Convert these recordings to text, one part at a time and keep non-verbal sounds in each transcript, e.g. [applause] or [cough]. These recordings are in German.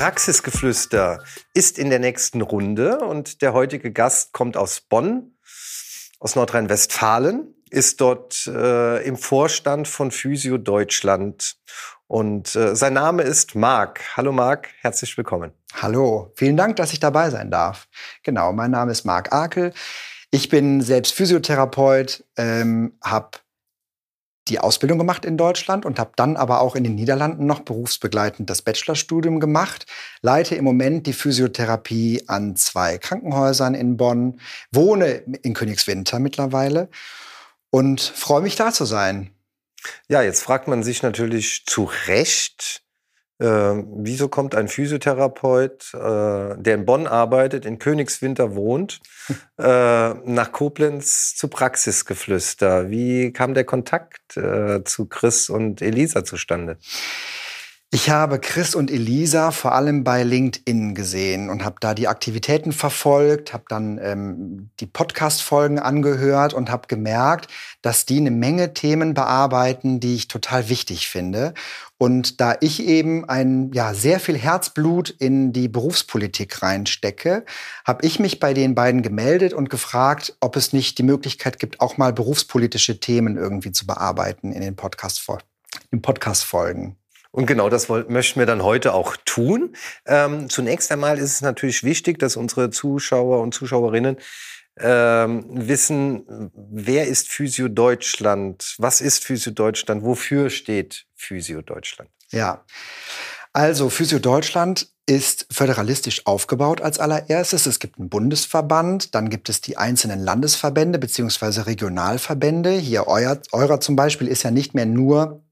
Praxisgeflüster ist in der nächsten Runde und der heutige Gast kommt aus Bonn, aus Nordrhein-Westfalen, ist dort äh, im Vorstand von Physio Deutschland und äh, sein Name ist Marc. Hallo Marc, herzlich willkommen. Hallo, vielen Dank, dass ich dabei sein darf. Genau, mein Name ist Marc Akel. Ich bin selbst Physiotherapeut, ähm, habe die Ausbildung gemacht in Deutschland und habe dann aber auch in den Niederlanden noch berufsbegleitend das Bachelorstudium gemacht. Leite im Moment die Physiotherapie an zwei Krankenhäusern in Bonn, wohne in Königswinter mittlerweile und freue mich da zu sein. Ja, jetzt fragt man sich natürlich zu Recht, äh, wieso kommt ein Physiotherapeut, äh, der in Bonn arbeitet, in Königswinter wohnt, [laughs] äh, nach Koblenz zu Praxisgeflüster? Wie kam der Kontakt äh, zu Chris und Elisa zustande? Ich habe Chris und Elisa vor allem bei LinkedIn gesehen und habe da die Aktivitäten verfolgt, habe dann ähm, die Podcast-Folgen angehört und habe gemerkt, dass die eine Menge Themen bearbeiten, die ich total wichtig finde. Und da ich eben ein ja sehr viel Herzblut in die Berufspolitik reinstecke, habe ich mich bei den beiden gemeldet und gefragt, ob es nicht die Möglichkeit gibt, auch mal berufspolitische Themen irgendwie zu bearbeiten in den Podcast-Folgen. Podcast und genau das möchten wir dann heute auch tun. Ähm, zunächst einmal ist es natürlich wichtig, dass unsere Zuschauer und Zuschauerinnen ähm, wissen, wer ist Physio Deutschland? Was ist Physio Deutschland? Wofür steht Physio Deutschland? Ja, also Physio Deutschland ist föderalistisch aufgebaut als allererstes. Es gibt einen Bundesverband, dann gibt es die einzelnen Landesverbände beziehungsweise Regionalverbände. Hier euer, eurer zum Beispiel ist ja nicht mehr nur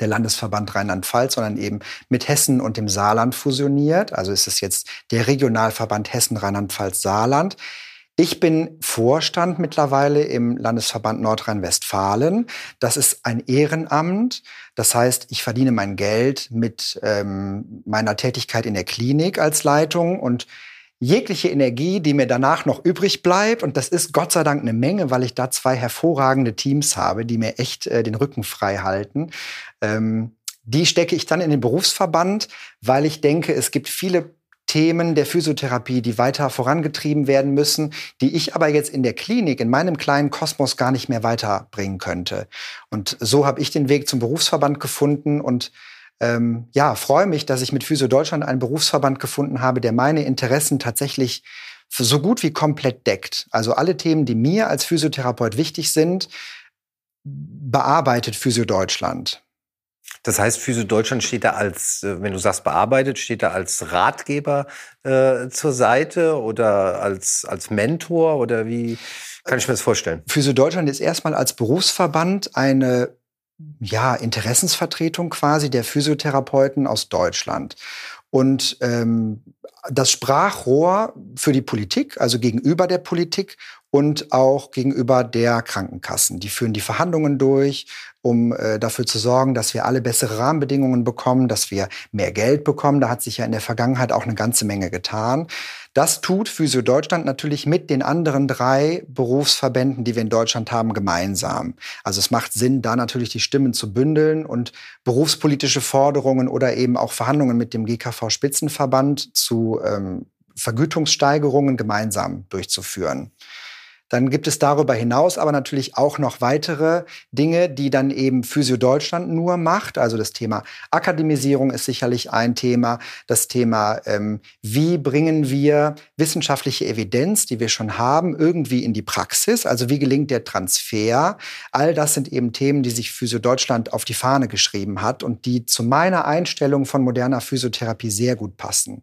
der Landesverband Rheinland-Pfalz, sondern eben mit Hessen und dem Saarland fusioniert. Also ist es jetzt der Regionalverband Hessen, Rheinland-Pfalz, Saarland. Ich bin Vorstand mittlerweile im Landesverband Nordrhein-Westfalen. Das ist ein Ehrenamt. Das heißt, ich verdiene mein Geld mit ähm, meiner Tätigkeit in der Klinik als Leitung und jegliche Energie, die mir danach noch übrig bleibt, und das ist Gott sei Dank eine Menge, weil ich da zwei hervorragende Teams habe, die mir echt äh, den Rücken frei halten, ähm, die stecke ich dann in den Berufsverband, weil ich denke, es gibt viele Themen der Physiotherapie, die weiter vorangetrieben werden müssen, die ich aber jetzt in der Klinik, in meinem kleinen Kosmos gar nicht mehr weiterbringen könnte. Und so habe ich den Weg zum Berufsverband gefunden und ähm, ja, freue mich, dass ich mit Physio Deutschland einen Berufsverband gefunden habe, der meine Interessen tatsächlich so gut wie komplett deckt. Also alle Themen, die mir als Physiotherapeut wichtig sind, bearbeitet Physio Deutschland. Das heißt, Physio Deutschland steht da als, äh, wenn du sagst bearbeitet, steht da als Ratgeber äh, zur Seite oder als, als Mentor oder wie kann ich mir das vorstellen? Physio Deutschland ist erstmal als Berufsverband eine ja, Interessensvertretung quasi der Physiotherapeuten aus Deutschland. Und ähm, das Sprachrohr für die Politik, also gegenüber der Politik und auch gegenüber der Krankenkassen. Die führen die Verhandlungen durch, um äh, dafür zu sorgen, dass wir alle bessere Rahmenbedingungen bekommen, dass wir mehr Geld bekommen. Da hat sich ja in der Vergangenheit auch eine ganze Menge getan. Das tut Physio Deutschland natürlich mit den anderen drei Berufsverbänden, die wir in Deutschland haben, gemeinsam. Also es macht Sinn, da natürlich die Stimmen zu bündeln und berufspolitische Forderungen oder eben auch Verhandlungen mit dem GKV Spitzenverband zu ähm, Vergütungssteigerungen gemeinsam durchzuführen. Dann gibt es darüber hinaus aber natürlich auch noch weitere Dinge, die dann eben Physio Deutschland nur macht. Also das Thema Akademisierung ist sicherlich ein Thema. Das Thema, ähm, wie bringen wir wissenschaftliche Evidenz, die wir schon haben, irgendwie in die Praxis? Also wie gelingt der Transfer? All das sind eben Themen, die sich Physio Deutschland auf die Fahne geschrieben hat und die zu meiner Einstellung von moderner Physiotherapie sehr gut passen.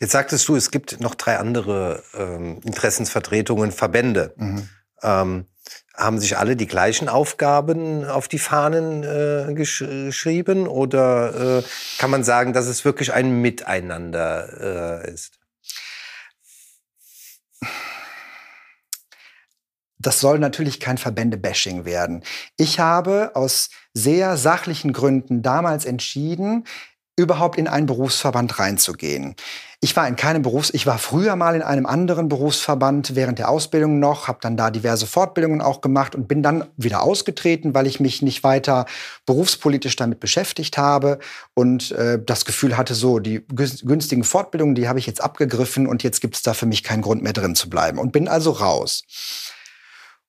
Jetzt sagtest du, es gibt noch drei andere ähm, Interessensvertretungen, Verbände. Mhm. Ähm, haben sich alle die gleichen Aufgaben auf die Fahnen äh, gesch geschrieben oder äh, kann man sagen, dass es wirklich ein Miteinander äh, ist? Das soll natürlich kein Verbände-Bashing werden. Ich habe aus sehr sachlichen Gründen damals entschieden, überhaupt in einen Berufsverband reinzugehen. Ich war in keinem Berufs, ich war früher mal in einem anderen Berufsverband während der Ausbildung noch, habe dann da diverse Fortbildungen auch gemacht und bin dann wieder ausgetreten, weil ich mich nicht weiter berufspolitisch damit beschäftigt habe und äh, das Gefühl hatte, so die günstigen Fortbildungen, die habe ich jetzt abgegriffen und jetzt gibt es da für mich keinen Grund mehr drin zu bleiben und bin also raus.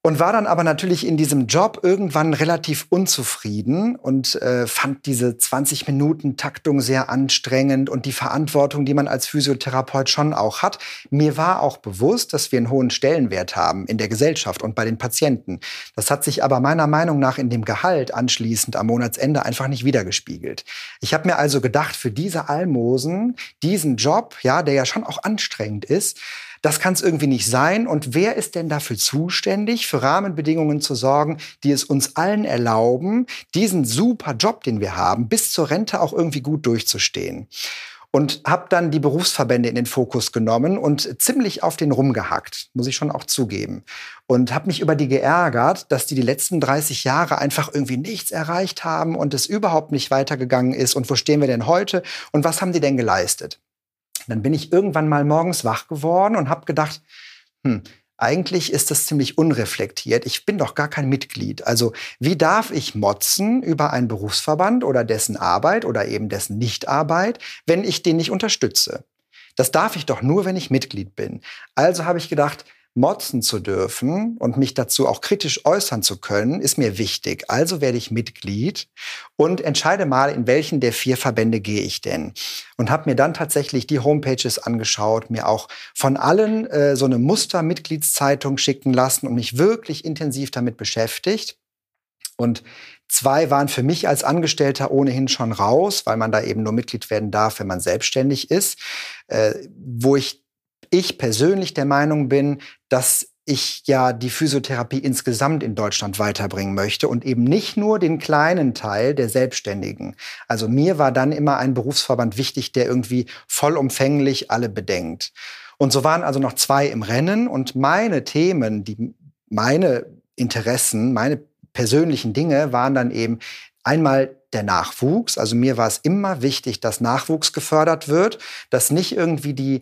Und war dann aber natürlich in diesem Job irgendwann relativ unzufrieden und äh, fand diese 20 Minuten Taktung sehr anstrengend und die Verantwortung, die man als Physiotherapeut schon auch hat. Mir war auch bewusst, dass wir einen hohen Stellenwert haben in der Gesellschaft und bei den Patienten. Das hat sich aber meiner Meinung nach in dem Gehalt anschließend am Monatsende einfach nicht wiedergespiegelt. Ich habe mir also gedacht, für diese Almosen, diesen Job, ja, der ja schon auch anstrengend ist, das kann es irgendwie nicht sein. Und wer ist denn dafür zuständig, für Rahmenbedingungen zu sorgen, die es uns allen erlauben, diesen super Job, den wir haben, bis zur Rente auch irgendwie gut durchzustehen? und habe dann die Berufsverbände in den Fokus genommen und ziemlich auf den rumgehackt, muss ich schon auch zugeben. Und habe mich über die geärgert, dass die die letzten 30 Jahre einfach irgendwie nichts erreicht haben und es überhaupt nicht weitergegangen ist. Und wo stehen wir denn heute und was haben die denn geleistet? Dann bin ich irgendwann mal morgens wach geworden und habe gedacht, hm, eigentlich ist das ziemlich unreflektiert. Ich bin doch gar kein Mitglied. Also wie darf ich motzen über einen Berufsverband oder dessen Arbeit oder eben dessen Nichtarbeit, wenn ich den nicht unterstütze? Das darf ich doch nur, wenn ich Mitglied bin. Also habe ich gedacht, motzen zu dürfen und mich dazu auch kritisch äußern zu können, ist mir wichtig. Also werde ich Mitglied und entscheide mal, in welchen der vier Verbände gehe ich denn. Und habe mir dann tatsächlich die Homepages angeschaut, mir auch von allen äh, so eine Muster-Mitgliedszeitung schicken lassen und mich wirklich intensiv damit beschäftigt. Und Zwei waren für mich als Angestellter ohnehin schon raus, weil man da eben nur Mitglied werden darf, wenn man selbstständig ist, äh, wo ich ich persönlich der Meinung bin, dass ich ja die Physiotherapie insgesamt in Deutschland weiterbringen möchte und eben nicht nur den kleinen Teil der Selbstständigen. Also mir war dann immer ein Berufsverband wichtig, der irgendwie vollumfänglich alle bedenkt. Und so waren also noch zwei im Rennen und meine Themen, die meine Interessen, meine persönlichen Dinge waren dann eben einmal der Nachwuchs. Also mir war es immer wichtig, dass Nachwuchs gefördert wird, dass nicht irgendwie die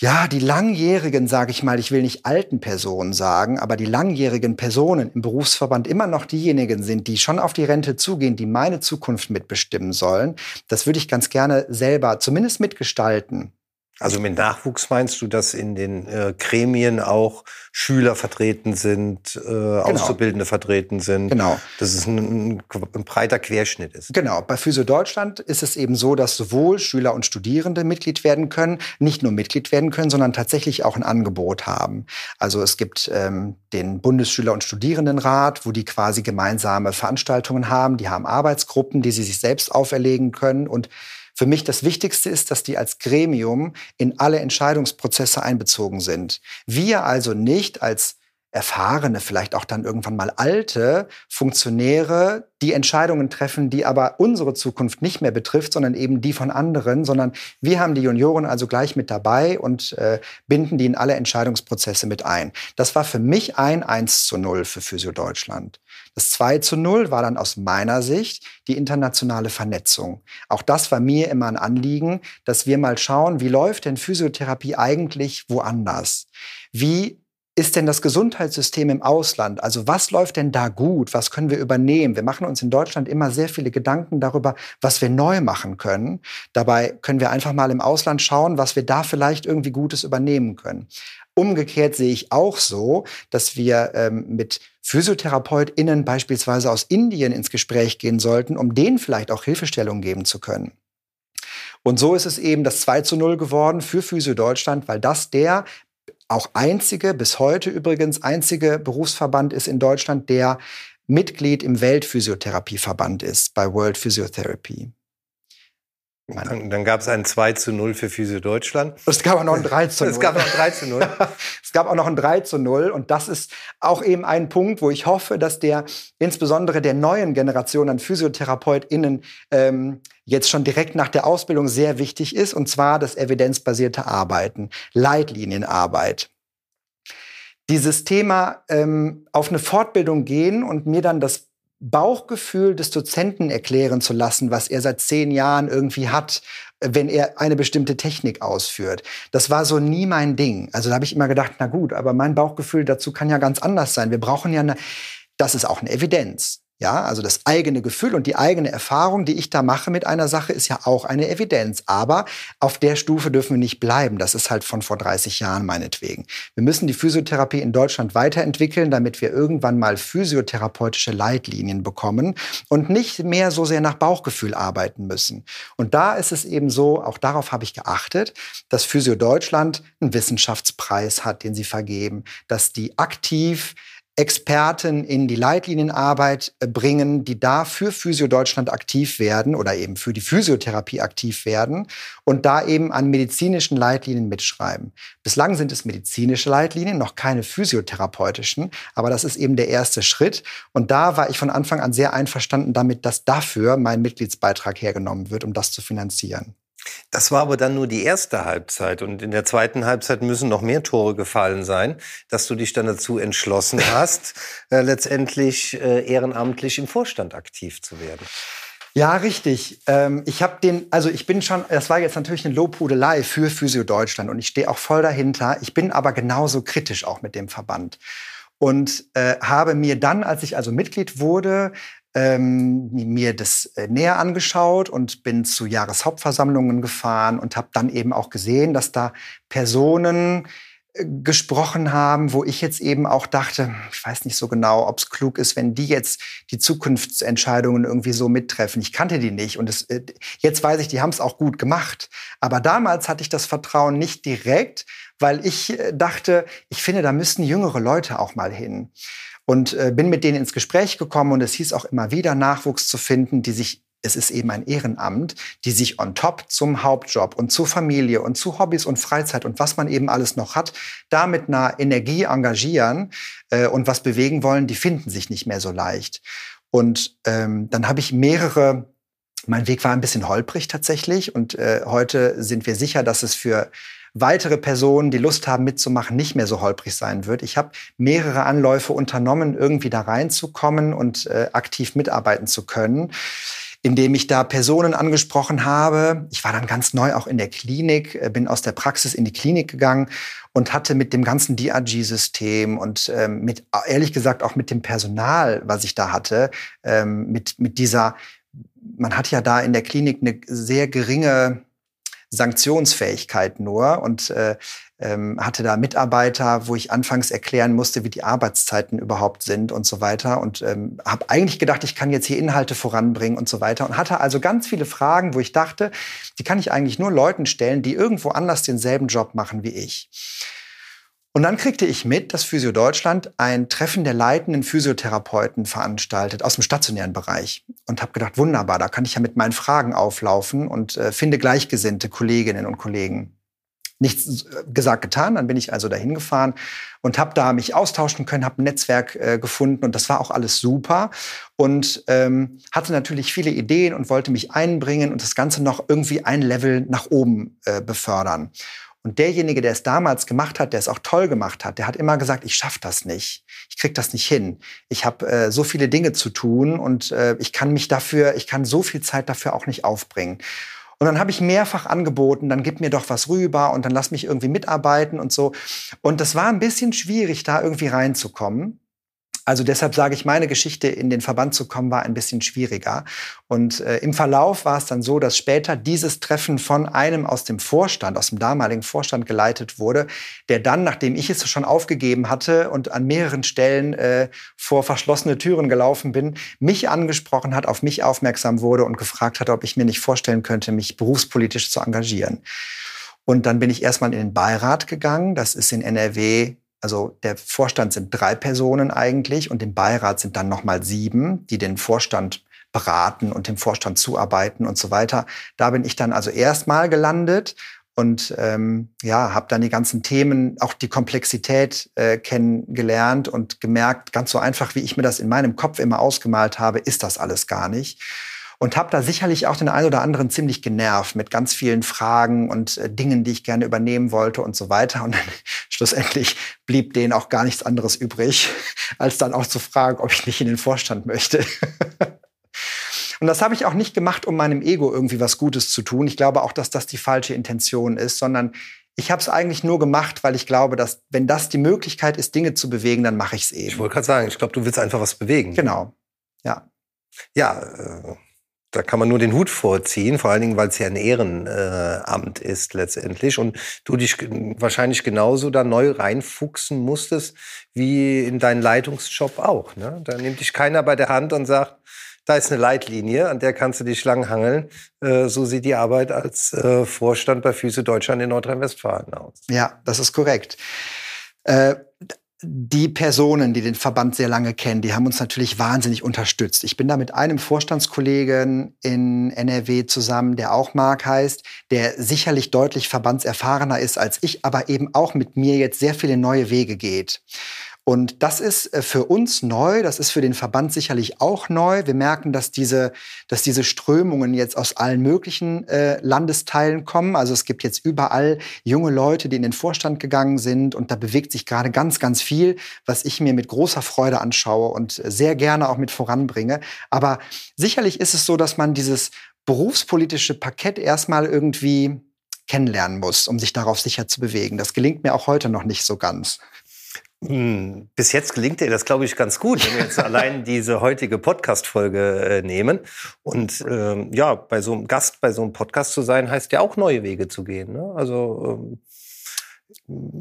ja, die langjährigen, sage ich mal, ich will nicht alten Personen sagen, aber die langjährigen Personen im Berufsverband immer noch diejenigen sind, die schon auf die Rente zugehen, die meine Zukunft mitbestimmen sollen, das würde ich ganz gerne selber zumindest mitgestalten. Also mit Nachwuchs meinst du, dass in den äh, Gremien auch Schüler vertreten sind, äh, genau. Auszubildende vertreten sind? Genau. Dass es ein, ein, breiter Querschnitt ist. Genau. Bei Physio Deutschland ist es eben so, dass sowohl Schüler und Studierende Mitglied werden können, nicht nur Mitglied werden können, sondern tatsächlich auch ein Angebot haben. Also es gibt ähm, den Bundesschüler- und Studierendenrat, wo die quasi gemeinsame Veranstaltungen haben. Die haben Arbeitsgruppen, die sie sich selbst auferlegen können und für mich das Wichtigste ist, dass die als Gremium in alle Entscheidungsprozesse einbezogen sind. Wir also nicht als erfahrene, vielleicht auch dann irgendwann mal alte Funktionäre die Entscheidungen treffen, die aber unsere Zukunft nicht mehr betrifft, sondern eben die von anderen, sondern wir haben die Junioren also gleich mit dabei und äh, binden die in alle Entscheidungsprozesse mit ein. Das war für mich ein 1 zu 0 für Physio Deutschland. Das 2 zu 0 war dann aus meiner Sicht die internationale Vernetzung. Auch das war mir immer ein Anliegen, dass wir mal schauen, wie läuft denn Physiotherapie eigentlich woanders? Wie ist denn das Gesundheitssystem im Ausland? Also was läuft denn da gut? Was können wir übernehmen? Wir machen uns in Deutschland immer sehr viele Gedanken darüber, was wir neu machen können. Dabei können wir einfach mal im Ausland schauen, was wir da vielleicht irgendwie Gutes übernehmen können. Umgekehrt sehe ich auch so, dass wir ähm, mit PhysiotherapeutInnen beispielsweise aus Indien ins Gespräch gehen sollten, um denen vielleicht auch Hilfestellung geben zu können. Und so ist es eben das 2 zu 0 geworden für Physio Deutschland, weil das der auch einzige, bis heute übrigens einzige Berufsverband ist in Deutschland, der Mitglied im Weltphysiotherapieverband ist, bei World Physiotherapy. Dann, dann gab es ein 2 zu 0 für Physio Deutschland. Es gab auch noch ein 3 zu 0. [laughs] es gab noch ein 3 zu 0. [laughs] es gab auch noch ein 3 zu 0. Und das ist auch eben ein Punkt, wo ich hoffe, dass der insbesondere der neuen Generation an PhysiotherapeutInnen ähm, jetzt schon direkt nach der Ausbildung sehr wichtig ist. Und zwar das evidenzbasierte Arbeiten, Leitlinienarbeit. dieses Thema ähm, auf eine Fortbildung gehen und mir dann das Bauchgefühl des Dozenten erklären zu lassen, was er seit zehn Jahren irgendwie hat, wenn er eine bestimmte Technik ausführt. Das war so nie mein Ding. Also da habe ich immer gedacht, na gut, aber mein Bauchgefühl dazu kann ja ganz anders sein. Wir brauchen ja eine, das ist auch eine Evidenz. Ja, also das eigene Gefühl und die eigene Erfahrung, die ich da mache mit einer Sache, ist ja auch eine Evidenz. Aber auf der Stufe dürfen wir nicht bleiben. Das ist halt von vor 30 Jahren meinetwegen. Wir müssen die Physiotherapie in Deutschland weiterentwickeln, damit wir irgendwann mal physiotherapeutische Leitlinien bekommen und nicht mehr so sehr nach Bauchgefühl arbeiten müssen. Und da ist es eben so, auch darauf habe ich geachtet, dass Physio Deutschland einen Wissenschaftspreis hat, den sie vergeben, dass die aktiv Experten in die Leitlinienarbeit äh, bringen, die da für Physio Deutschland aktiv werden oder eben für die Physiotherapie aktiv werden und da eben an medizinischen Leitlinien mitschreiben. Bislang sind es medizinische Leitlinien, noch keine physiotherapeutischen, aber das ist eben der erste Schritt. Und da war ich von Anfang an sehr einverstanden damit, dass dafür mein Mitgliedsbeitrag hergenommen wird, um das zu finanzieren. Das war aber dann nur die erste Halbzeit. Und in der zweiten Halbzeit müssen noch mehr Tore gefallen sein, dass du dich dann dazu entschlossen [laughs] hast, äh, letztendlich äh, ehrenamtlich im Vorstand aktiv zu werden. Ja, richtig. Ähm, ich habe den, also ich bin schon, das war jetzt natürlich eine Lobhudelei für Physio Deutschland und ich stehe auch voll dahinter. Ich bin aber genauso kritisch auch mit dem Verband und äh, habe mir dann, als ich also Mitglied wurde, ähm, mir das äh, näher angeschaut und bin zu Jahreshauptversammlungen gefahren und habe dann eben auch gesehen, dass da Personen äh, gesprochen haben, wo ich jetzt eben auch dachte, ich weiß nicht so genau, ob es klug ist, wenn die jetzt die Zukunftsentscheidungen irgendwie so mittreffen. Ich kannte die nicht und es, äh, jetzt weiß ich, die haben es auch gut gemacht. Aber damals hatte ich das Vertrauen nicht direkt, weil ich dachte, ich finde, da müssten jüngere Leute auch mal hin und äh, bin mit denen ins Gespräch gekommen und es hieß auch immer wieder Nachwuchs zu finden, die sich es ist eben ein Ehrenamt, die sich on top zum Hauptjob und zur Familie und zu Hobbys und Freizeit und was man eben alles noch hat, da mit einer Energie engagieren äh, und was bewegen wollen, die finden sich nicht mehr so leicht. Und ähm, dann habe ich mehrere mein Weg war ein bisschen holprig tatsächlich und äh, heute sind wir sicher, dass es für weitere Personen, die Lust haben mitzumachen, nicht mehr so holprig sein wird. Ich habe mehrere Anläufe unternommen, irgendwie da reinzukommen und äh, aktiv mitarbeiten zu können indem ich da Personen angesprochen habe. Ich war dann ganz neu auch in der Klinik, äh, bin aus der Praxis in die Klinik gegangen und hatte mit dem ganzen DRG-System und ähm, mit, ehrlich gesagt, auch mit dem Personal, was ich da hatte, ähm, mit, mit dieser, man hat ja da in der Klinik eine sehr geringe Sanktionsfähigkeit nur und äh, ähm, hatte da Mitarbeiter, wo ich anfangs erklären musste, wie die Arbeitszeiten überhaupt sind und so weiter und ähm, habe eigentlich gedacht, ich kann jetzt hier Inhalte voranbringen und so weiter und hatte also ganz viele Fragen, wo ich dachte, die kann ich eigentlich nur Leuten stellen, die irgendwo anders denselben Job machen wie ich. Und dann kriegte ich mit, dass Physio Deutschland ein Treffen der leitenden Physiotherapeuten veranstaltet aus dem stationären Bereich. Und habe gedacht, wunderbar, da kann ich ja mit meinen Fragen auflaufen und äh, finde gleichgesinnte Kolleginnen und Kollegen. Nichts äh, gesagt, getan. Dann bin ich also dahin gefahren und habe da mich austauschen können, habe ein Netzwerk äh, gefunden und das war auch alles super. Und ähm, hatte natürlich viele Ideen und wollte mich einbringen und das Ganze noch irgendwie ein Level nach oben äh, befördern. Und derjenige, der es damals gemacht hat, der es auch toll gemacht hat, der hat immer gesagt, ich schaffe das nicht. Ich krieg das nicht hin. Ich habe äh, so viele Dinge zu tun und äh, ich kann mich dafür, ich kann so viel Zeit dafür auch nicht aufbringen. Und dann habe ich mehrfach angeboten, dann gib mir doch was rüber und dann lass mich irgendwie mitarbeiten und so. Und das war ein bisschen schwierig, da irgendwie reinzukommen. Also deshalb sage ich, meine Geschichte in den Verband zu kommen, war ein bisschen schwieriger. Und äh, im Verlauf war es dann so, dass später dieses Treffen von einem aus dem Vorstand, aus dem damaligen Vorstand geleitet wurde, der dann, nachdem ich es schon aufgegeben hatte und an mehreren Stellen äh, vor verschlossene Türen gelaufen bin, mich angesprochen hat, auf mich aufmerksam wurde und gefragt hat, ob ich mir nicht vorstellen könnte, mich berufspolitisch zu engagieren. Und dann bin ich erstmal in den Beirat gegangen. Das ist in NRW also der Vorstand sind drei Personen eigentlich und im Beirat sind dann nochmal sieben, die den Vorstand beraten und dem Vorstand zuarbeiten und so weiter. Da bin ich dann also erstmal gelandet und ähm, ja, habe dann die ganzen Themen, auch die Komplexität äh, kennengelernt und gemerkt, ganz so einfach, wie ich mir das in meinem Kopf immer ausgemalt habe, ist das alles gar nicht und habe da sicherlich auch den einen oder anderen ziemlich genervt mit ganz vielen Fragen und äh, Dingen, die ich gerne übernehmen wollte und so weiter. Und dann [laughs] schlussendlich blieb denen auch gar nichts anderes übrig, [laughs] als dann auch zu fragen, ob ich nicht in den Vorstand möchte. [laughs] Und das habe ich auch nicht gemacht, um meinem Ego irgendwie was Gutes zu tun. Ich glaube auch, dass das die falsche Intention ist, sondern ich habe es eigentlich nur gemacht, weil ich glaube, dass wenn das die Möglichkeit ist, Dinge zu bewegen, dann mache ich es eben. Ich wollte gerade sagen, ich glaube, du willst einfach was bewegen. Genau. Ja. Ja, äh, da kann man nur den Hut vorziehen, vor allen Dingen, weil es ja ein Ehrenamt äh, ist letztendlich und du dich wahrscheinlich genauso da neu reinfuchsen musstest wie in deinen Leitungsjob auch. Ne? Da nimmt dich keiner bei der Hand und sagt, da ist eine Leitlinie, an der kannst du dich langhangeln. Äh, so sieht die Arbeit als äh, Vorstand bei Füße Deutschland in Nordrhein-Westfalen aus. Ja, das ist korrekt. Äh, die Personen, die den Verband sehr lange kennen, die haben uns natürlich wahnsinnig unterstützt. Ich bin da mit einem Vorstandskollegen in NRW zusammen, der auch Mark heißt, der sicherlich deutlich verbandserfahrener ist als ich, aber eben auch mit mir jetzt sehr viele neue Wege geht. Und das ist äh, für uns neu, das ist für den Verband sicherlich auch neu. Wir merken, dass diese, dass diese Strömungen jetzt aus allen möglichen äh, Landesteilen kommen. Also es gibt jetzt überall junge Leute, die in den Vorstand gegangen sind und da bewegt sich gerade ganz, ganz viel, was ich mir mit großer Freude anschaue und sehr gerne auch mit voranbringe. Aber sicherlich ist es so, dass man dieses berufspolitische Parkett erstmal irgendwie kennenlernen muss, um sich darauf sicher zu bewegen. Das gelingt mir auch heute noch nicht so ganz. Hm, bis jetzt gelingt dir das, glaube ich, ganz gut, wenn wir jetzt allein [laughs] diese heutige Podcast-Folge äh, nehmen. Und ähm, ja, bei so einem Gast, bei so einem Podcast zu sein, heißt ja auch neue Wege zu gehen. Ne? Also ähm,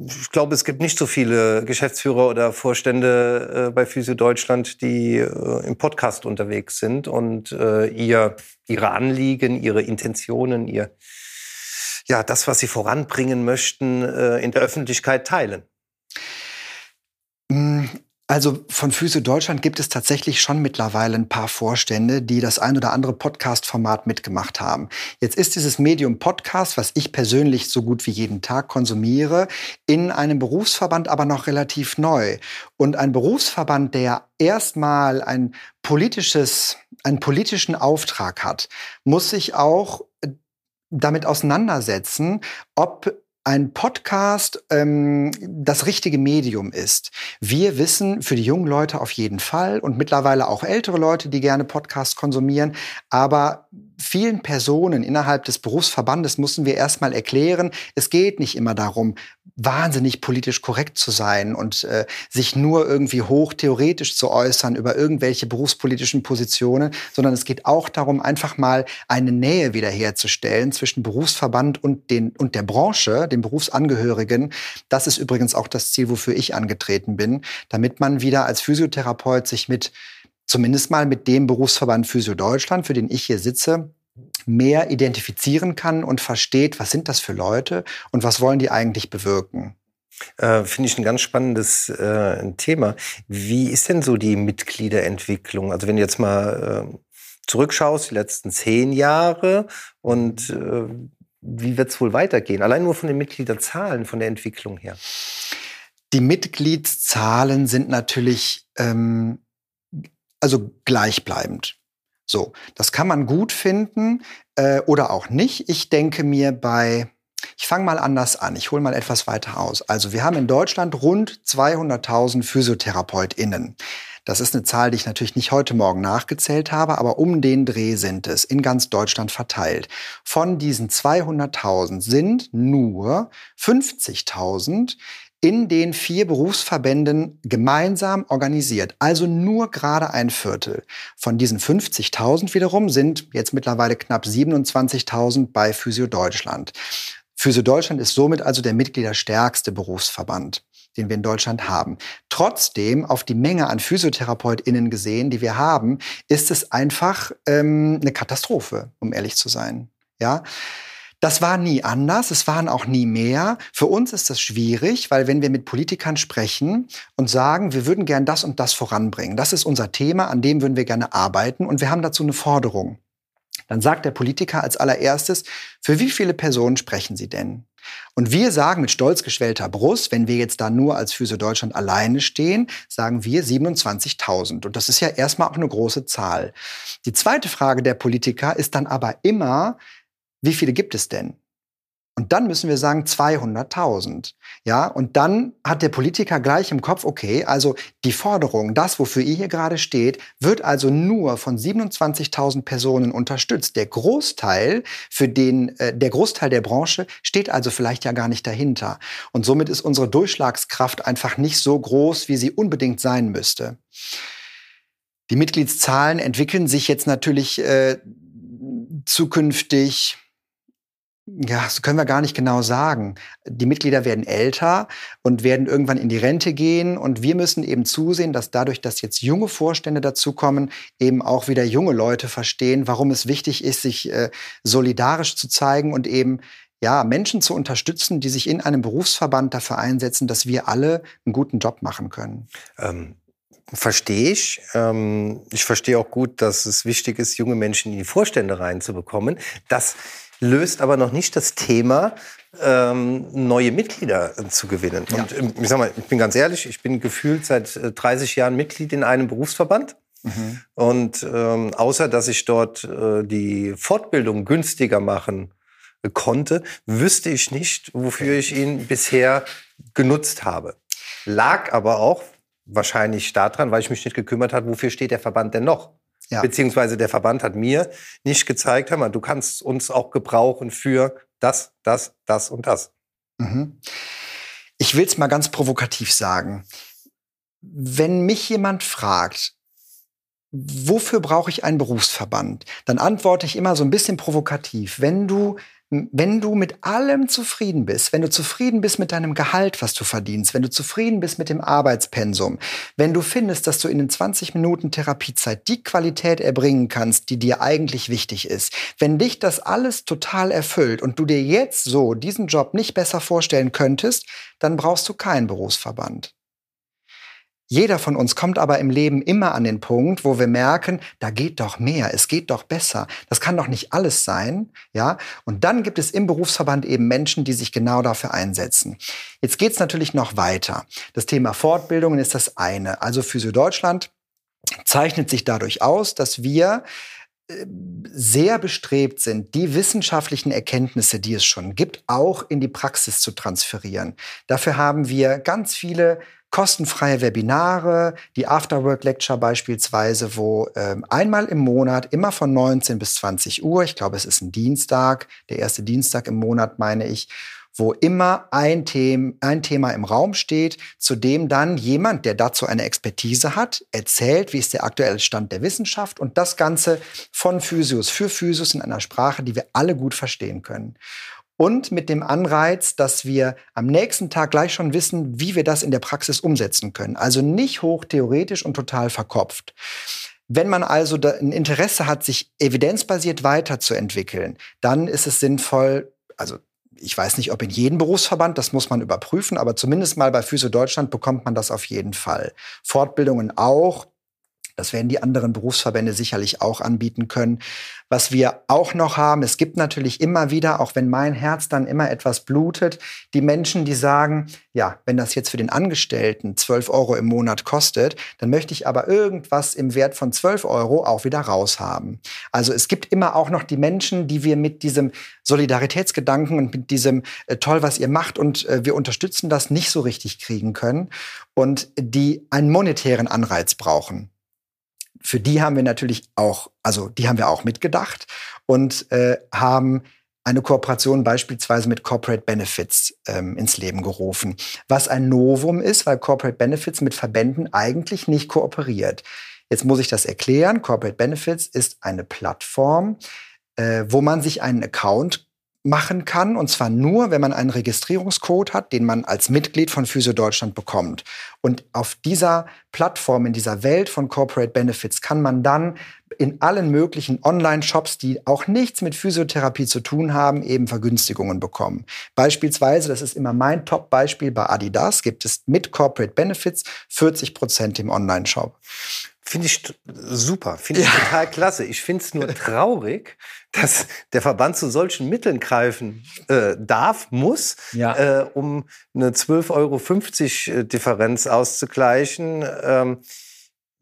ich glaube, es gibt nicht so viele Geschäftsführer oder Vorstände äh, bei Physio Deutschland, die äh, im Podcast unterwegs sind und äh, ihr, ihre Anliegen, ihre Intentionen, ihr, ja, das, was sie voranbringen möchten, äh, in der Öffentlichkeit teilen. Also von Füße Deutschland gibt es tatsächlich schon mittlerweile ein paar Vorstände, die das ein oder andere Podcast-Format mitgemacht haben. Jetzt ist dieses Medium Podcast, was ich persönlich so gut wie jeden Tag konsumiere, in einem Berufsverband aber noch relativ neu. Und ein Berufsverband, der erstmal ein politisches, einen politischen Auftrag hat, muss sich auch damit auseinandersetzen, ob ein Podcast ähm, das richtige Medium ist. Wir wissen für die jungen Leute auf jeden Fall und mittlerweile auch ältere Leute, die gerne Podcasts konsumieren, aber vielen Personen innerhalb des Berufsverbandes müssen wir erstmal erklären, es geht nicht immer darum, wahnsinnig politisch korrekt zu sein und äh, sich nur irgendwie hoch theoretisch zu äußern über irgendwelche berufspolitischen Positionen, sondern es geht auch darum, einfach mal eine Nähe wiederherzustellen zwischen Berufsverband und, den, und der Branche, den Berufsangehörigen. Das ist übrigens auch das Ziel, wofür ich angetreten bin, damit man wieder als Physiotherapeut sich mit zumindest mal mit dem Berufsverband Physio Deutschland, für den ich hier sitze, mehr identifizieren kann und versteht, was sind das für Leute und was wollen die eigentlich bewirken. Äh, Finde ich ein ganz spannendes äh, Thema. Wie ist denn so die Mitgliederentwicklung? Also wenn du jetzt mal äh, zurückschaust, die letzten zehn Jahre und äh, wie wird es wohl weitergehen? Allein nur von den Mitgliederzahlen, von der Entwicklung her. Die Mitgliedszahlen sind natürlich ähm, also gleichbleibend. So, das kann man gut finden äh, oder auch nicht. Ich denke mir bei, ich fange mal anders an, ich hole mal etwas weiter aus. Also wir haben in Deutschland rund 200.000 PhysiotherapeutInnen. Das ist eine Zahl, die ich natürlich nicht heute Morgen nachgezählt habe, aber um den Dreh sind es in ganz Deutschland verteilt. Von diesen 200.000 sind nur 50.000 in den vier Berufsverbänden gemeinsam organisiert. Also nur gerade ein Viertel. Von diesen 50.000 wiederum sind jetzt mittlerweile knapp 27.000 bei Physio Deutschland. Physio Deutschland ist somit also der mitgliederstärkste Berufsverband den wir in Deutschland haben. Trotzdem, auf die Menge an PhysiotherapeutInnen gesehen, die wir haben, ist es einfach ähm, eine Katastrophe, um ehrlich zu sein. Ja. Das war nie anders, es waren auch nie mehr. Für uns ist das schwierig, weil wenn wir mit Politikern sprechen und sagen, wir würden gern das und das voranbringen, das ist unser Thema, an dem würden wir gerne arbeiten und wir haben dazu eine Forderung. Dann sagt der Politiker als allererstes, für wie viele Personen sprechen Sie denn? Und wir sagen mit stolz geschwellter Brust, wenn wir jetzt da nur als Physio Deutschland alleine stehen, sagen wir 27.000. Und das ist ja erstmal auch eine große Zahl. Die zweite Frage der Politiker ist dann aber immer, wie viele gibt es denn? Und dann müssen wir sagen 200.000. Ja, und dann hat der Politiker gleich im Kopf, okay, also die Forderung, das, wofür ihr hier gerade steht, wird also nur von 27.000 Personen unterstützt. Der Großteil für den, äh, der Großteil der Branche steht also vielleicht ja gar nicht dahinter. Und somit ist unsere Durchschlagskraft einfach nicht so groß, wie sie unbedingt sein müsste. Die Mitgliedszahlen entwickeln sich jetzt natürlich äh, zukünftig ja, das können wir gar nicht genau sagen. Die Mitglieder werden älter und werden irgendwann in die Rente gehen. Und wir müssen eben zusehen, dass dadurch, dass jetzt junge Vorstände dazukommen, eben auch wieder junge Leute verstehen, warum es wichtig ist, sich äh, solidarisch zu zeigen und eben ja, Menschen zu unterstützen, die sich in einem Berufsverband dafür einsetzen, dass wir alle einen guten Job machen können. Ähm, verstehe ich. Ähm, ich verstehe auch gut, dass es wichtig ist, junge Menschen in die Vorstände reinzubekommen. Das löst aber noch nicht das Thema, ähm, neue Mitglieder äh, zu gewinnen. Ja. Und ähm, ich sag mal, ich bin ganz ehrlich, ich bin gefühlt seit 30 äh, Jahren Mitglied in einem Berufsverband. Mhm. Und ähm, außer dass ich dort äh, die Fortbildung günstiger machen äh, konnte, wüsste ich nicht, wofür ich ihn bisher genutzt habe. Lag aber auch wahrscheinlich daran, weil ich mich nicht gekümmert habe, wofür steht der Verband denn noch? Ja. Beziehungsweise der Verband hat mir nicht gezeigt, hör mal, du kannst uns auch gebrauchen für das, das, das und das. Mhm. Ich will es mal ganz provokativ sagen. Wenn mich jemand fragt, wofür brauche ich einen Berufsverband? Dann antworte ich immer so ein bisschen provokativ. Wenn du wenn du mit allem zufrieden bist, wenn du zufrieden bist mit deinem Gehalt, was du verdienst, wenn du zufrieden bist mit dem Arbeitspensum, wenn du findest, dass du in den 20 Minuten Therapiezeit die Qualität erbringen kannst, die dir eigentlich wichtig ist, wenn dich das alles total erfüllt und du dir jetzt so diesen Job nicht besser vorstellen könntest, dann brauchst du keinen Berufsverband. Jeder von uns kommt aber im Leben immer an den Punkt, wo wir merken, da geht doch mehr, es geht doch besser. Das kann doch nicht alles sein, ja? Und dann gibt es im Berufsverband eben Menschen, die sich genau dafür einsetzen. Jetzt geht's natürlich noch weiter. Das Thema Fortbildungen ist das eine. Also Physio Deutschland zeichnet sich dadurch aus, dass wir sehr bestrebt sind, die wissenschaftlichen Erkenntnisse, die es schon gibt, auch in die Praxis zu transferieren. Dafür haben wir ganz viele kostenfreie Webinare, die Afterwork Lecture beispielsweise, wo ähm, einmal im Monat, immer von 19 bis 20 Uhr, ich glaube, es ist ein Dienstag, der erste Dienstag im Monat, meine ich, wo immer ein, Thema, ein Thema im Raum steht, zu dem dann jemand, der dazu eine Expertise hat, erzählt, wie ist der aktuelle Stand der Wissenschaft und das Ganze von Physios für Physios in einer Sprache, die wir alle gut verstehen können und mit dem Anreiz, dass wir am nächsten Tag gleich schon wissen, wie wir das in der Praxis umsetzen können. Also nicht hoch theoretisch und total verkopft. Wenn man also ein Interesse hat, sich evidenzbasiert weiterzuentwickeln, dann ist es sinnvoll, also ich weiß nicht, ob in jedem Berufsverband, das muss man überprüfen, aber zumindest mal bei Physio Deutschland bekommt man das auf jeden Fall. Fortbildungen auch, das werden die anderen Berufsverbände sicherlich auch anbieten können. Was wir auch noch haben, es gibt natürlich immer wieder, auch wenn mein Herz dann immer etwas blutet, die Menschen, die sagen, ja, wenn das jetzt für den Angestellten 12 Euro im Monat kostet, dann möchte ich aber irgendwas im Wert von 12 Euro auch wieder raushaben. Also es gibt immer auch noch die Menschen, die wir mit diesem Solidaritätsgedanken und mit diesem äh, toll, was ihr macht und äh, wir unterstützen das nicht so richtig kriegen können und die einen monetären Anreiz brauchen für die haben wir natürlich auch, also die haben wir auch mitgedacht und äh, haben eine Kooperation beispielsweise mit Corporate Benefits ähm, ins Leben gerufen, was ein Novum ist, weil Corporate Benefits mit Verbänden eigentlich nicht kooperiert. Jetzt muss ich das erklären. Corporate Benefits ist eine Plattform, äh, wo man sich einen Account machen kann, und zwar nur, wenn man einen Registrierungscode hat, den man als Mitglied von Physio Deutschland bekommt. Und auf dieser Plattform, in dieser Welt von Corporate Benefits, kann man dann in allen möglichen Online-Shops, die auch nichts mit Physiotherapie zu tun haben, eben Vergünstigungen bekommen. Beispielsweise, das ist immer mein Top-Beispiel bei Adidas, gibt es mit Corporate Benefits 40 Prozent im Online-Shop. Finde ich super, finde ich ja. total klasse. Ich finde es nur [laughs] traurig, dass der Verband zu solchen Mitteln greifen äh, darf, muss, ja. äh, um eine 12,50 Euro Differenz auszugleichen. Ähm,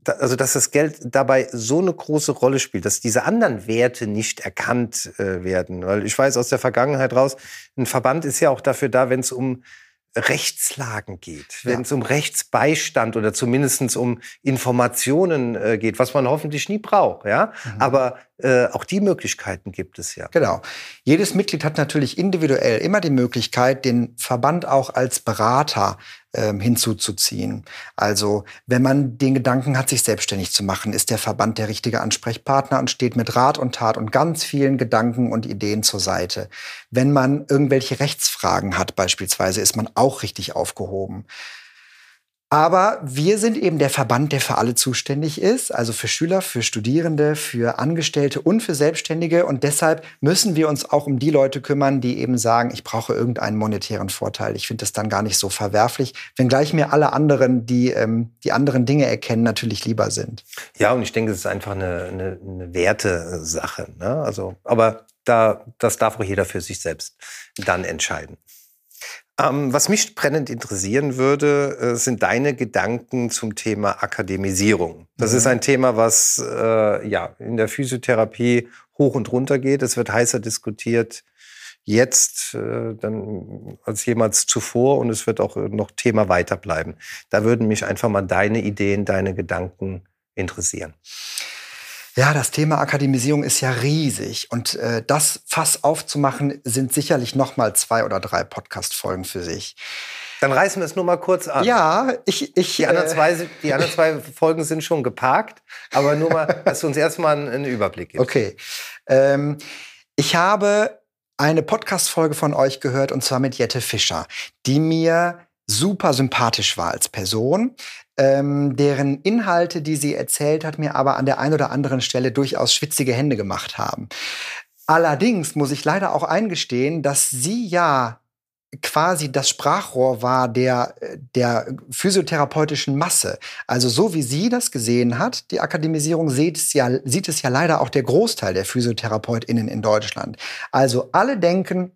also dass das Geld dabei so eine große Rolle spielt, dass diese anderen Werte nicht erkannt äh, werden. Weil ich weiß aus der Vergangenheit raus, ein Verband ist ja auch dafür da, wenn es um Rechtslagen geht, wenn es um Rechtsbeistand oder zumindest um Informationen äh, geht, was man hoffentlich nie braucht. Ja? Mhm. Aber äh, auch die Möglichkeiten gibt es ja. Genau. Jedes Mitglied hat natürlich individuell immer die Möglichkeit, den Verband auch als Berater ähm, hinzuzuziehen. Also wenn man den Gedanken hat, sich selbstständig zu machen, ist der Verband der richtige Ansprechpartner und steht mit Rat und Tat und ganz vielen Gedanken und Ideen zur Seite. Wenn man irgendwelche Rechtsfragen hat beispielsweise, ist man auch richtig aufgehoben. Aber wir sind eben der Verband, der für alle zuständig ist, also für Schüler, für Studierende, für Angestellte und für Selbstständige. Und deshalb müssen wir uns auch um die Leute kümmern, die eben sagen, ich brauche irgendeinen monetären Vorteil. Ich finde das dann gar nicht so verwerflich, wenngleich mir alle anderen, die ähm, die anderen Dinge erkennen, natürlich lieber sind. Ja, und ich denke, es ist einfach eine, eine, eine Wertesache. Ne? Also, aber da, das darf auch jeder für sich selbst dann entscheiden. Ähm, was mich brennend interessieren würde, äh, sind deine Gedanken zum Thema Akademisierung. Das mhm. ist ein Thema, was äh, ja in der Physiotherapie hoch und runter geht. Es wird heißer diskutiert jetzt äh, dann als jemals zuvor und es wird auch noch Thema weiterbleiben. Da würden mich einfach mal deine Ideen, deine Gedanken interessieren. Ja, das Thema Akademisierung ist ja riesig und äh, das Fass aufzumachen sind sicherlich noch mal zwei oder drei Podcast-Folgen für sich. Dann reißen wir es nur mal kurz an. Ja, ich, ich die anderen, äh, zwei, die anderen zwei [laughs] Folgen sind schon geparkt, aber nur mal, [laughs] dass du uns erstmal einen Überblick gibst. Okay, ähm, ich habe eine Podcast-Folge von euch gehört und zwar mit Jette Fischer, die mir super sympathisch war als Person, ähm, deren Inhalte, die sie erzählt hat, mir aber an der einen oder anderen Stelle durchaus schwitzige Hände gemacht haben. Allerdings muss ich leider auch eingestehen, dass sie ja quasi das Sprachrohr war der, der physiotherapeutischen Masse. Also so wie sie das gesehen hat, die Akademisierung, sieht es ja, sieht es ja leider auch der Großteil der PhysiotherapeutInnen in Deutschland. Also alle denken,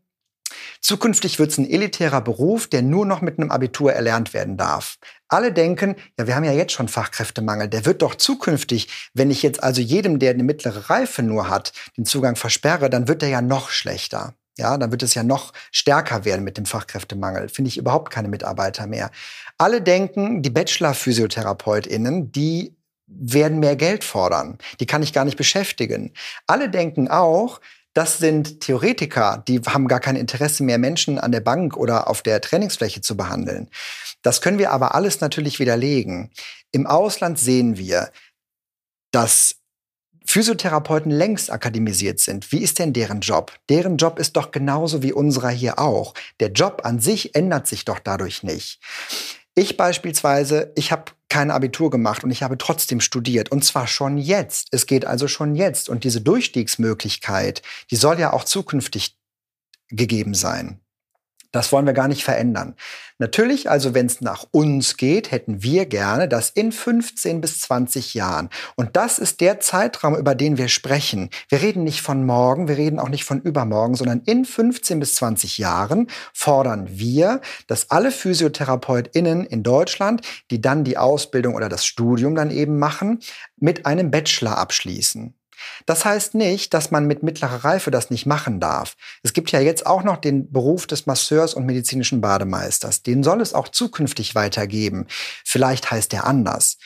Zukünftig wird es ein elitärer Beruf, der nur noch mit einem Abitur erlernt werden darf. Alle denken, ja, wir haben ja jetzt schon Fachkräftemangel. Der wird doch zukünftig, wenn ich jetzt also jedem, der eine mittlere Reife nur hat, den Zugang versperre, dann wird der ja noch schlechter. Ja, dann wird es ja noch stärker werden mit dem Fachkräftemangel. Finde ich überhaupt keine Mitarbeiter mehr. Alle denken, die Bachelor-PhysiotherapeutInnen, die werden mehr Geld fordern. Die kann ich gar nicht beschäftigen. Alle denken auch, das sind Theoretiker, die haben gar kein Interesse mehr, Menschen an der Bank oder auf der Trainingsfläche zu behandeln. Das können wir aber alles natürlich widerlegen. Im Ausland sehen wir, dass Physiotherapeuten längst akademisiert sind. Wie ist denn deren Job? Deren Job ist doch genauso wie unserer hier auch. Der Job an sich ändert sich doch dadurch nicht. Ich beispielsweise, ich habe kein Abitur gemacht und ich habe trotzdem studiert. Und zwar schon jetzt. Es geht also schon jetzt. Und diese Durchstiegsmöglichkeit, die soll ja auch zukünftig gegeben sein. Das wollen wir gar nicht verändern. Natürlich, also wenn es nach uns geht, hätten wir gerne, dass in 15 bis 20 Jahren, und das ist der Zeitraum, über den wir sprechen, wir reden nicht von morgen, wir reden auch nicht von übermorgen, sondern in 15 bis 20 Jahren fordern wir, dass alle PhysiotherapeutInnen in Deutschland, die dann die Ausbildung oder das Studium dann eben machen, mit einem Bachelor abschließen. Das heißt nicht, dass man mit mittlerer Reife das nicht machen darf. Es gibt ja jetzt auch noch den Beruf des Masseurs und medizinischen Bademeisters. Den soll es auch zukünftig weitergeben. Vielleicht heißt der anders.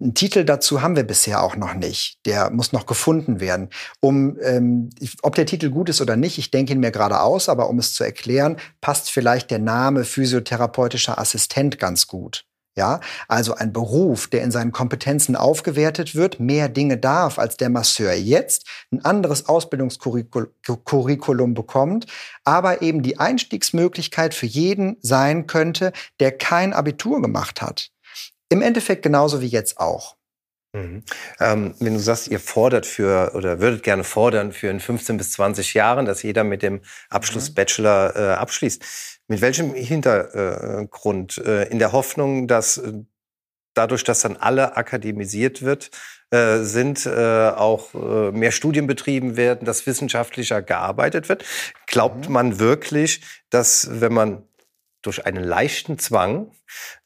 Einen Titel dazu haben wir bisher auch noch nicht. Der muss noch gefunden werden. Um, ähm, ob der Titel gut ist oder nicht, ich denke ihn mir gerade aus, aber um es zu erklären, passt vielleicht der Name physiotherapeutischer Assistent ganz gut. Ja, also ein Beruf, der in seinen Kompetenzen aufgewertet wird, mehr Dinge darf, als der Masseur jetzt ein anderes Ausbildungskurriculum bekommt, aber eben die Einstiegsmöglichkeit für jeden sein könnte, der kein Abitur gemacht hat. Im Endeffekt genauso wie jetzt auch. Mhm. Ähm, wenn du sagst, ihr fordert für oder würdet gerne fordern für in 15 bis 20 Jahren, dass jeder mit dem Abschluss mhm. Bachelor äh, abschließt. Mit welchem Hintergrund? Äh, in der Hoffnung, dass äh, dadurch, dass dann alle akademisiert wird, äh, sind auch mehr Studien betrieben werden, dass wissenschaftlicher gearbeitet wird. Glaubt mhm. man wirklich, dass wenn man durch einen leichten Zwang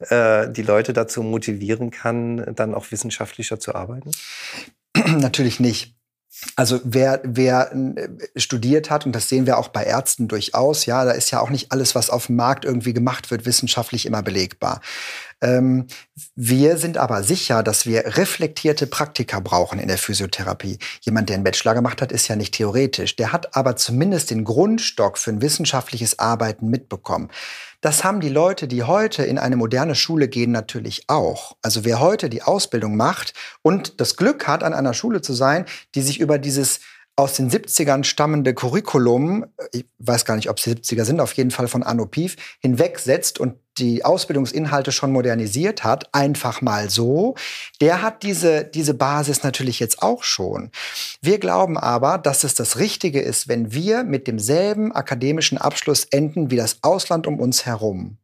die Leute dazu motivieren kann, dann auch wissenschaftlicher zu arbeiten? Natürlich nicht. Also wer, wer äh, studiert hat, und das sehen wir auch bei Ärzten durchaus, ja, da ist ja auch nicht alles, was auf dem Markt irgendwie gemacht wird, wissenschaftlich immer belegbar. Ähm, wir sind aber sicher, dass wir reflektierte Praktika brauchen in der Physiotherapie. Jemand, der einen Bachelor gemacht hat, ist ja nicht theoretisch. Der hat aber zumindest den Grundstock für ein wissenschaftliches Arbeiten mitbekommen. Das haben die Leute, die heute in eine moderne Schule gehen, natürlich auch. Also wer heute die Ausbildung macht und das Glück hat, an einer Schule zu sein, die sich über dieses aus den 70ern stammende Curriculum, ich weiß gar nicht, ob es die 70er sind, auf jeden Fall von Anno Pief, hinwegsetzt und die Ausbildungsinhalte schon modernisiert hat, einfach mal so, der hat diese, diese Basis natürlich jetzt auch schon. Wir glauben aber, dass es das Richtige ist, wenn wir mit demselben akademischen Abschluss enden wie das Ausland um uns herum.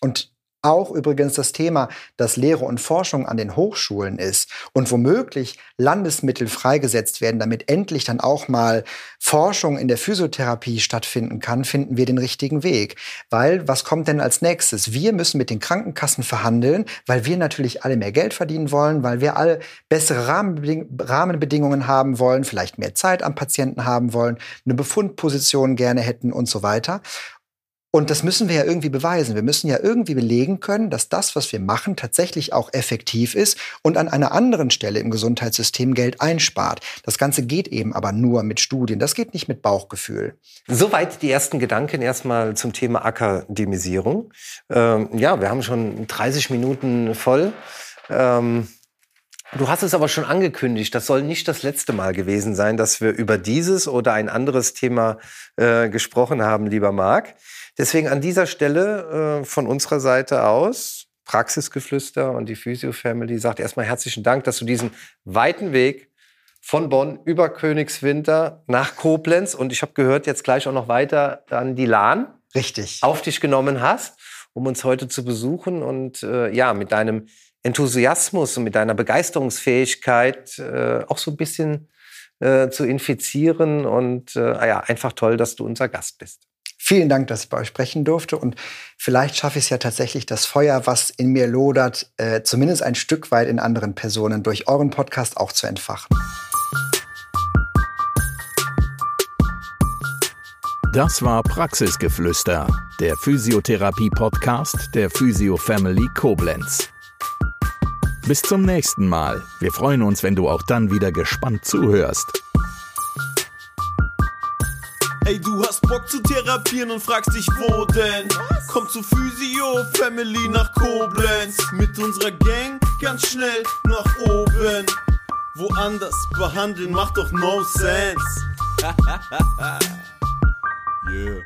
Und auch übrigens das Thema, dass Lehre und Forschung an den Hochschulen ist und womöglich Landesmittel freigesetzt werden, damit endlich dann auch mal Forschung in der Physiotherapie stattfinden kann, finden wir den richtigen Weg. Weil was kommt denn als nächstes? Wir müssen mit den Krankenkassen verhandeln, weil wir natürlich alle mehr Geld verdienen wollen, weil wir alle bessere Rahmenbedingungen haben wollen, vielleicht mehr Zeit am Patienten haben wollen, eine Befundposition gerne hätten und so weiter. Und das müssen wir ja irgendwie beweisen. Wir müssen ja irgendwie belegen können, dass das, was wir machen, tatsächlich auch effektiv ist und an einer anderen Stelle im Gesundheitssystem Geld einspart. Das Ganze geht eben aber nur mit Studien. Das geht nicht mit Bauchgefühl. Soweit die ersten Gedanken erstmal zum Thema Akademisierung. Ähm, ja, wir haben schon 30 Minuten voll. Ähm Du hast es aber schon angekündigt, das soll nicht das letzte Mal gewesen sein, dass wir über dieses oder ein anderes Thema äh, gesprochen haben, lieber Marc. Deswegen an dieser Stelle äh, von unserer Seite aus, Praxisgeflüster und die Physio Family sagt erstmal herzlichen Dank, dass du diesen weiten Weg von Bonn über Königswinter nach Koblenz und ich habe gehört, jetzt gleich auch noch weiter an die Lahn. Richtig. Auf dich genommen hast, um uns heute zu besuchen und äh, ja, mit deinem Enthusiasmus und mit deiner Begeisterungsfähigkeit äh, auch so ein bisschen äh, zu infizieren und äh, ja, einfach toll, dass du unser Gast bist. Vielen Dank, dass ich bei euch sprechen durfte. Und vielleicht schaffe ich es ja tatsächlich, das Feuer, was in mir lodert, äh, zumindest ein Stück weit in anderen Personen durch euren Podcast auch zu entfachen. Das war Praxisgeflüster, der Physiotherapie-Podcast der Physio Family Koblenz. Bis zum nächsten Mal. Wir freuen uns, wenn du auch dann wieder gespannt zuhörst. Ey, du hast Bock zu therapieren und fragst dich, wo denn? Komm zu Physio Family nach Koblenz. Mit unserer Gang ganz schnell nach oben. Woanders behandeln macht doch no sense. [laughs] yeah.